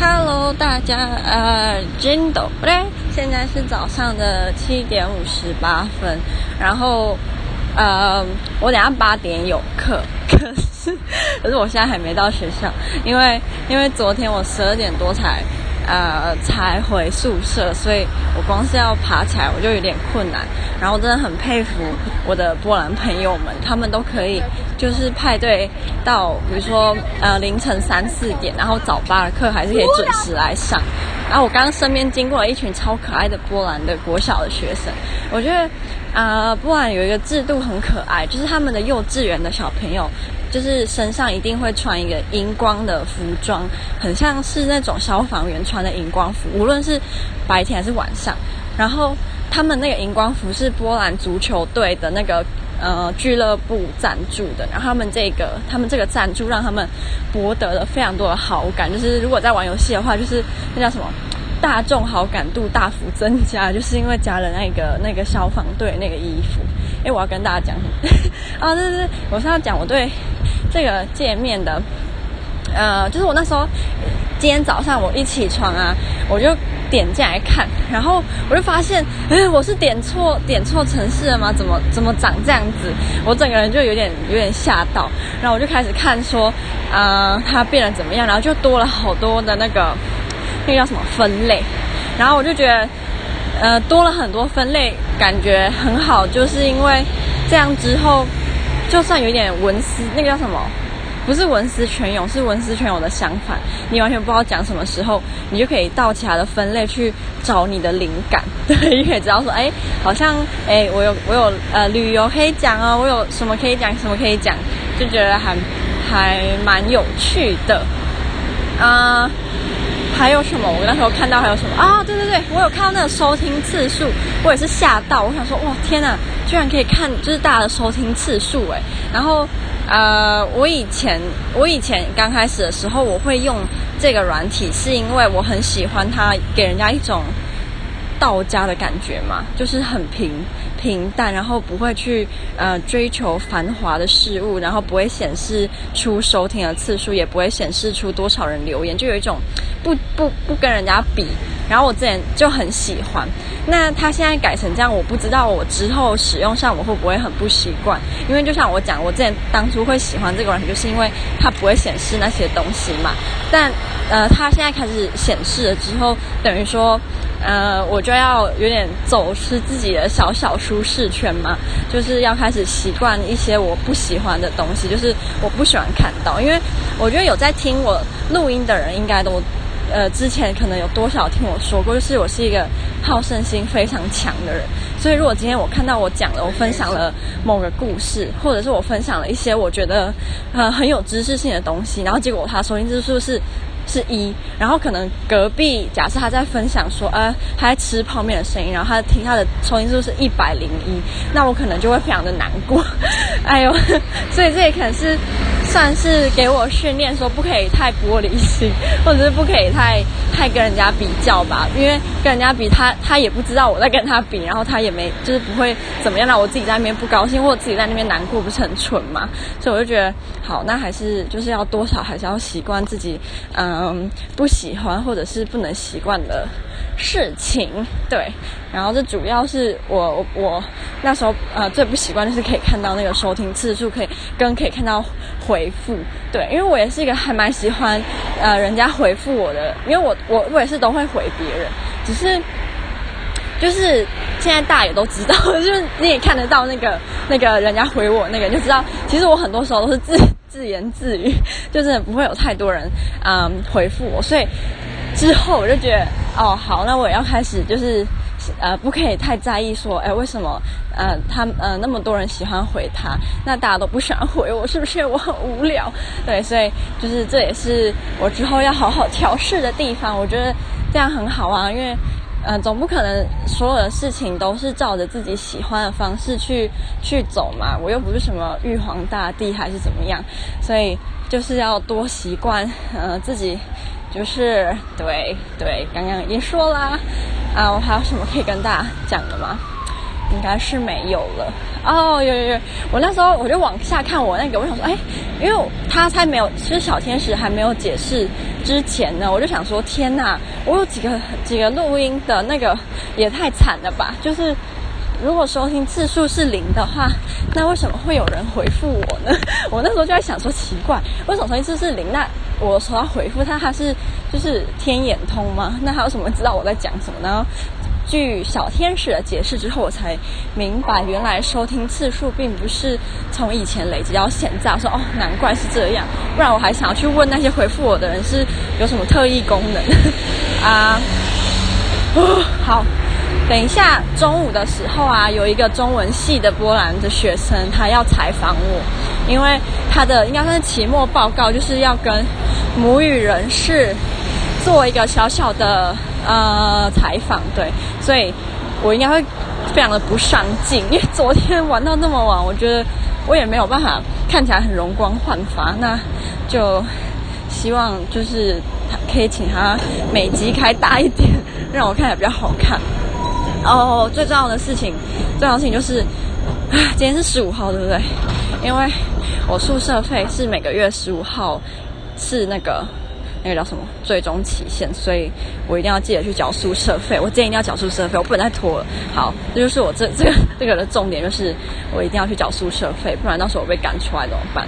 Hello，大家，呃，真的不对，现在是早上的七点五十八分，然后，呃，我等下八点有课，可是，可是我现在还没到学校，因为，因为昨天我十二点多才。呃，才回宿舍，所以我光是要爬起来我就有点困难。然后真的很佩服我的波兰朋友们，他们都可以就是派对到，比如说呃凌晨三四点，然后早八的课还是可以准时来上。然后我刚刚身边经过了一群超可爱的波兰的国小的学生，我觉得呃波兰有一个制度很可爱，就是他们的幼稚园的小朋友。就是身上一定会穿一个荧光的服装，很像是那种消防员穿的荧光服，无论是白天还是晚上。然后他们那个荧光服是波兰足球队的那个呃俱乐部赞助的，然后他们这个他们这个赞助让他们博得了非常多的好感。就是如果在玩游戏的话，就是那叫什么大众好感度大幅增加，就是因为加了那个那个消防队那个衣服。诶，我要跟大家讲什么？啊，对对对，我是要讲我对。这个界面的，呃，就是我那时候今天早上我一起床啊，我就点进来看，然后我就发现，哎，我是点错点错城市了吗？怎么怎么长这样子？我整个人就有点有点吓到，然后我就开始看说，呃，它变得怎么样？然后就多了好多的那个那个叫什么分类，然后我就觉得，呃，多了很多分类，感觉很好，就是因为这样之后。就算有点文思，那个叫什么？不是文思泉涌，是文思泉涌的相反。你完全不知道讲什么时候，你就可以到其他的分类去找你的灵感。对，你可以知道说，哎，好像哎，我有我有呃旅游可以讲哦，我有什么可以讲，什么可以讲，就觉得还还蛮有趣的。啊、还有什么？我那时候看到还有什么啊？对对对，我有看到那个收听次数，我也是吓到，我想说，哇，天哪！居然可以看，就是大家的收听次数哎，然后，呃，我以前我以前刚开始的时候，我会用这个软体，是因为我很喜欢它，给人家一种道家的感觉嘛，就是很平平淡，然后不会去呃追求繁华的事物，然后不会显示出收听的次数，也不会显示出多少人留言，就有一种不不不跟人家比。然后我之前就很喜欢，那他现在改成这样，我不知道我之后使用上我会不会很不习惯。因为就像我讲，我之前当初会喜欢这个软体，就是因为它不会显示那些东西嘛。但呃，它现在开始显示了之后，等于说呃，我就要有点走出自己的小小舒适圈嘛，就是要开始习惯一些我不喜欢的东西，就是我不喜欢看到。因为我觉得有在听我录音的人应该都。呃，之前可能有多少听我说过，就是我是一个好胜心非常强的人，所以如果今天我看到我讲了，我分享了某个故事，或者是我分享了一些我觉得呃很有知识性的东西，然后结果他收听次数是是一，然后可能隔壁假设他在分享说，呃，他在吃泡面的声音，然后他听他的收音数是一百零一，那我可能就会非常的难过，哎呦，所以这也可能是。算是给我训练，说不可以太玻璃心，或者是不可以太太跟人家比较吧，因为跟人家比他，他也不知道我在跟他比，然后他也没就是不会怎么样，让我自己在那边不高兴，或者自己在那边难过，不是很蠢嘛？所以我就觉得，好，那还是就是要多少还是要习惯自己，嗯，不喜欢或者是不能习惯的事情，对。然后这主要是我我那时候呃最不习惯就是可以看到那个收听次数，可以跟可以看到回复，对，因为我也是一个还蛮喜欢呃人家回复我的，因为我我我也是都会回别人，只是就是现在大家也都知道，就是你也看得到那个那个人家回我那个，就知道其实我很多时候都是自自言自语，就是不会有太多人嗯回复我，所以之后我就觉得哦好，那我也要开始就是。呃，不可以太在意说，哎，为什么呃他呃那么多人喜欢回他，那大家都不喜欢回我，是不是我很无聊？对，所以就是这也是我之后要好好调试的地方。我觉得这样很好啊，因为呃总不可能所有的事情都是照着自己喜欢的方式去去走嘛。我又不是什么玉皇大帝还是怎么样，所以就是要多习惯呃自己。就是对对，刚刚已经说啦，啊，我还有什么可以跟大家讲的吗？应该是没有了。哦，有有有，我那时候我就往下看我那个，我想说，哎，因为他才没有，其实小天使还没有解释之前呢，我就想说，天哪，我有几个几个录音的那个也太惨了吧，就是。如果收听次数是零的话，那为什么会有人回复我呢？我那时候就在想说，奇怪，为什么收听次数是零？那我说要回复他，他是就是天眼通吗？那他为什么知道我在讲什么？呢据小天使的解释之后，我才明白，原来收听次数并不是从以前累积到现在。我说哦，难怪是这样，不然我还想要去问那些回复我的人是有什么特异功能 啊？哦，好。等一下，中午的时候啊，有一个中文系的波兰的学生，他要采访我，因为他的应该算是期末报告，就是要跟母语人士做一个小小的呃采访，对，所以我应该会非常的不上进，因为昨天玩到那么晚，我觉得我也没有办法看起来很容光焕发，那就希望就是可以请他每集开大一点，让我看起来比较好看。哦，最重要的事情，最重要的事情就是，啊，今天是十五号，对不对？因为我宿舍费是每个月十五号是那个那个叫什么最终期限，所以我一定要记得去缴宿舍费。我今天一定要缴宿舍费，我不能再拖了。好，这就是我这这个这个的重点，就是我一定要去缴宿舍费，不然到时候我被赶出来怎么办？